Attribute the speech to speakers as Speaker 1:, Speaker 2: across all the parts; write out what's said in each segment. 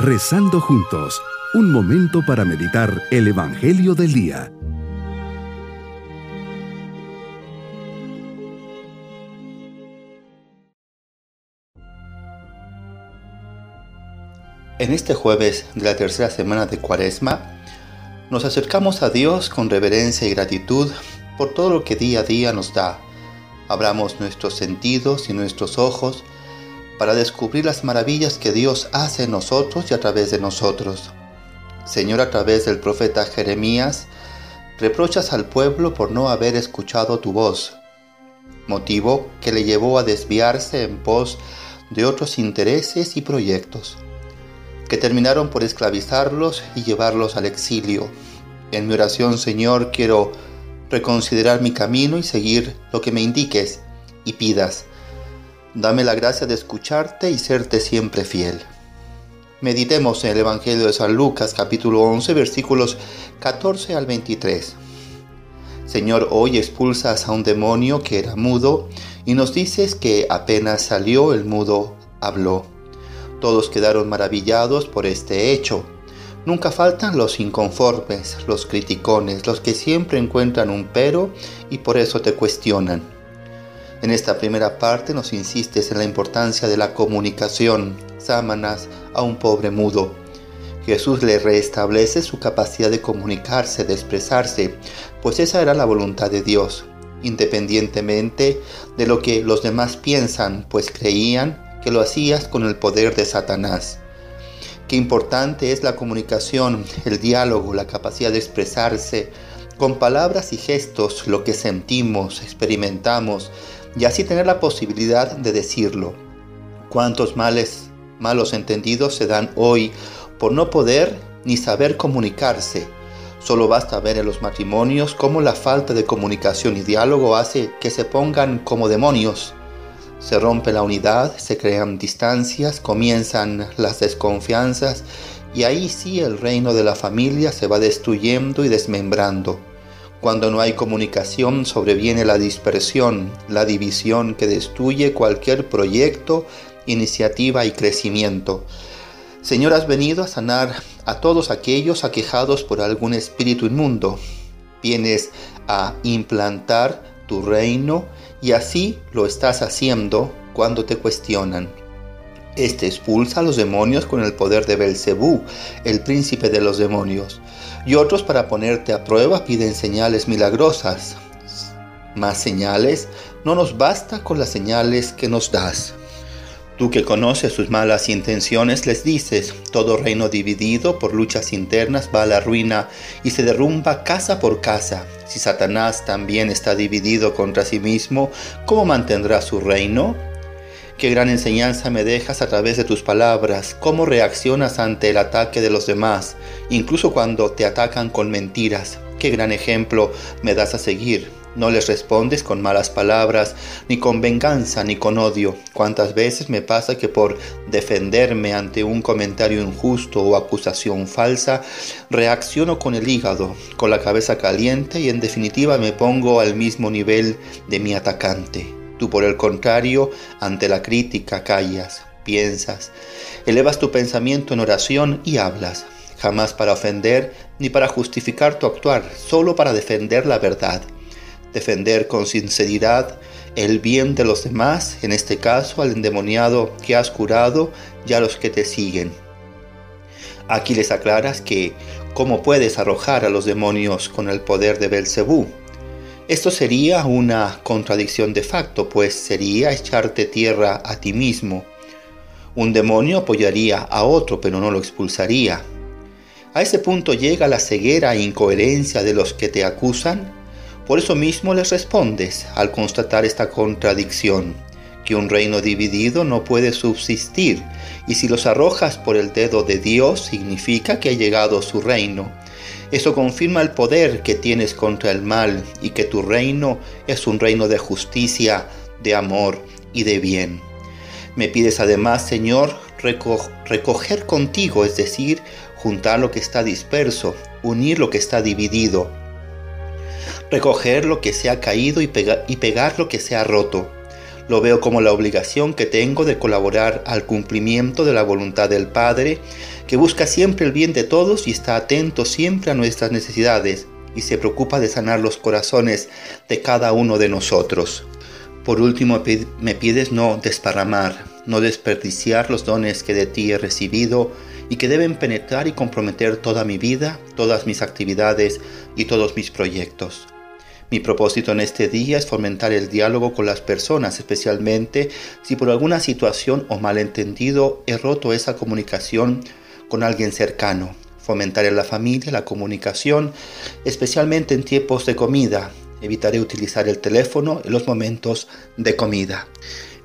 Speaker 1: Rezando juntos, un momento para meditar el Evangelio del Día.
Speaker 2: En este jueves de la tercera semana de Cuaresma, nos acercamos a Dios con reverencia y gratitud por todo lo que día a día nos da. Abramos nuestros sentidos y nuestros ojos para descubrir las maravillas que Dios hace en nosotros y a través de nosotros. Señor, a través del profeta Jeremías, reprochas al pueblo por no haber escuchado tu voz, motivo que le llevó a desviarse en pos de otros intereses y proyectos, que terminaron por esclavizarlos y llevarlos al exilio. En mi oración, Señor, quiero reconsiderar mi camino y seguir lo que me indiques y pidas Dame la gracia de escucharte y serte siempre fiel. Meditemos en el Evangelio de San Lucas capítulo 11 versículos 14 al 23. Señor, hoy expulsas a un demonio que era mudo y nos dices que apenas salió el mudo habló. Todos quedaron maravillados por este hecho. Nunca faltan los inconformes, los criticones, los que siempre encuentran un pero y por eso te cuestionan. En esta primera parte nos insistes en la importancia de la comunicación, sámanas a un pobre mudo. Jesús le restablece su capacidad de comunicarse, de expresarse, pues esa era la voluntad de Dios, independientemente de lo que los demás piensan, pues creían que lo hacías con el poder de Satanás. Qué importante es la comunicación, el diálogo, la capacidad de expresarse con palabras y gestos lo que sentimos, experimentamos, y así tener la posibilidad de decirlo. ¿Cuántos males, malos entendidos se dan hoy por no poder ni saber comunicarse? Solo basta ver en los matrimonios cómo la falta de comunicación y diálogo hace que se pongan como demonios. Se rompe la unidad, se crean distancias, comienzan las desconfianzas y ahí sí el reino de la familia se va destruyendo y desmembrando. Cuando no hay comunicación sobreviene la dispersión, la división que destruye cualquier proyecto, iniciativa y crecimiento. Señor, has venido a sanar a todos aquellos aquejados por algún espíritu inmundo. Vienes a implantar tu reino y así lo estás haciendo cuando te cuestionan. Este expulsa a los demonios con el poder de Belcebú, el príncipe de los demonios y otros para ponerte a prueba piden señales milagrosas. Más señales, no nos basta con las señales que nos das. Tú que conoces sus malas intenciones les dices, todo reino dividido por luchas internas va a la ruina y se derrumba casa por casa. Si Satanás también está dividido contra sí mismo, ¿cómo mantendrá su reino? Qué gran enseñanza me dejas a través de tus palabras, cómo reaccionas ante el ataque de los demás, incluso cuando te atacan con mentiras. Qué gran ejemplo me das a seguir. No les respondes con malas palabras, ni con venganza, ni con odio. Cuántas veces me pasa que por defenderme ante un comentario injusto o acusación falsa, reacciono con el hígado, con la cabeza caliente y en definitiva me pongo al mismo nivel de mi atacante. Tú por el contrario, ante la crítica callas, piensas, elevas tu pensamiento en oración y hablas, jamás para ofender ni para justificar tu actuar, solo para defender la verdad, defender con sinceridad el bien de los demás, en este caso al endemoniado que has curado y a los que te siguen. Aquí les aclaras que cómo puedes arrojar a los demonios con el poder de Belcebú, esto sería una contradicción de facto, pues sería echarte tierra a ti mismo. Un demonio apoyaría a otro, pero no lo expulsaría. A ese punto llega la ceguera e incoherencia de los que te acusan. Por eso mismo les respondes al constatar esta contradicción, que un reino dividido no puede subsistir, y si los arrojas por el dedo de Dios significa que ha llegado su reino eso confirma el poder que tienes contra el mal y que tu reino es un reino de justicia, de amor y de bien. Me pides además, Señor, recoger contigo, es decir, juntar lo que está disperso, unir lo que está dividido, recoger lo que se ha caído y, pegar lo que se ha roto, Lo veo como la obligación que tengo de colaborar al cumplimiento de la voluntad del Padre, que busca siempre el bien de todos y está atento siempre a nuestras necesidades y se preocupa de sanar los corazones de cada uno de nosotros. Por último, me pides no desparramar, no desperdiciar los dones que de ti he recibido y que deben penetrar y comprometer toda mi vida, todas mis actividades y todos mis proyectos. Mi propósito en este día es fomentar el diálogo con las personas, especialmente si por alguna situación o malentendido he roto esa comunicación con alguien cercano. Fomentar en la familia la comunicación, especialmente en tiempos de comida. Evitaré utilizar el teléfono en los momentos de comida.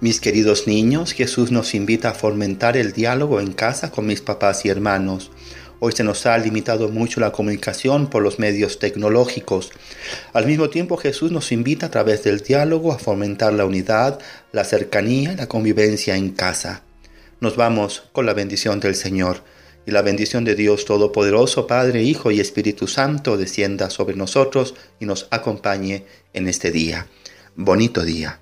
Speaker 2: Mis queridos niños, Jesús nos invita a fomentar el diálogo en casa con mis papás y hermanos. Hoy se nos ha limitado mucho la comunicación por los medios tecnológicos. Al mismo tiempo Jesús nos invita a través del diálogo a fomentar la unidad, la cercanía y la convivencia en casa. Nos vamos con la bendición del Señor y la bendición de Dios Todopoderoso, Padre, Hijo y Espíritu Santo descienda sobre nosotros y nos acompañe en este día. Bonito día.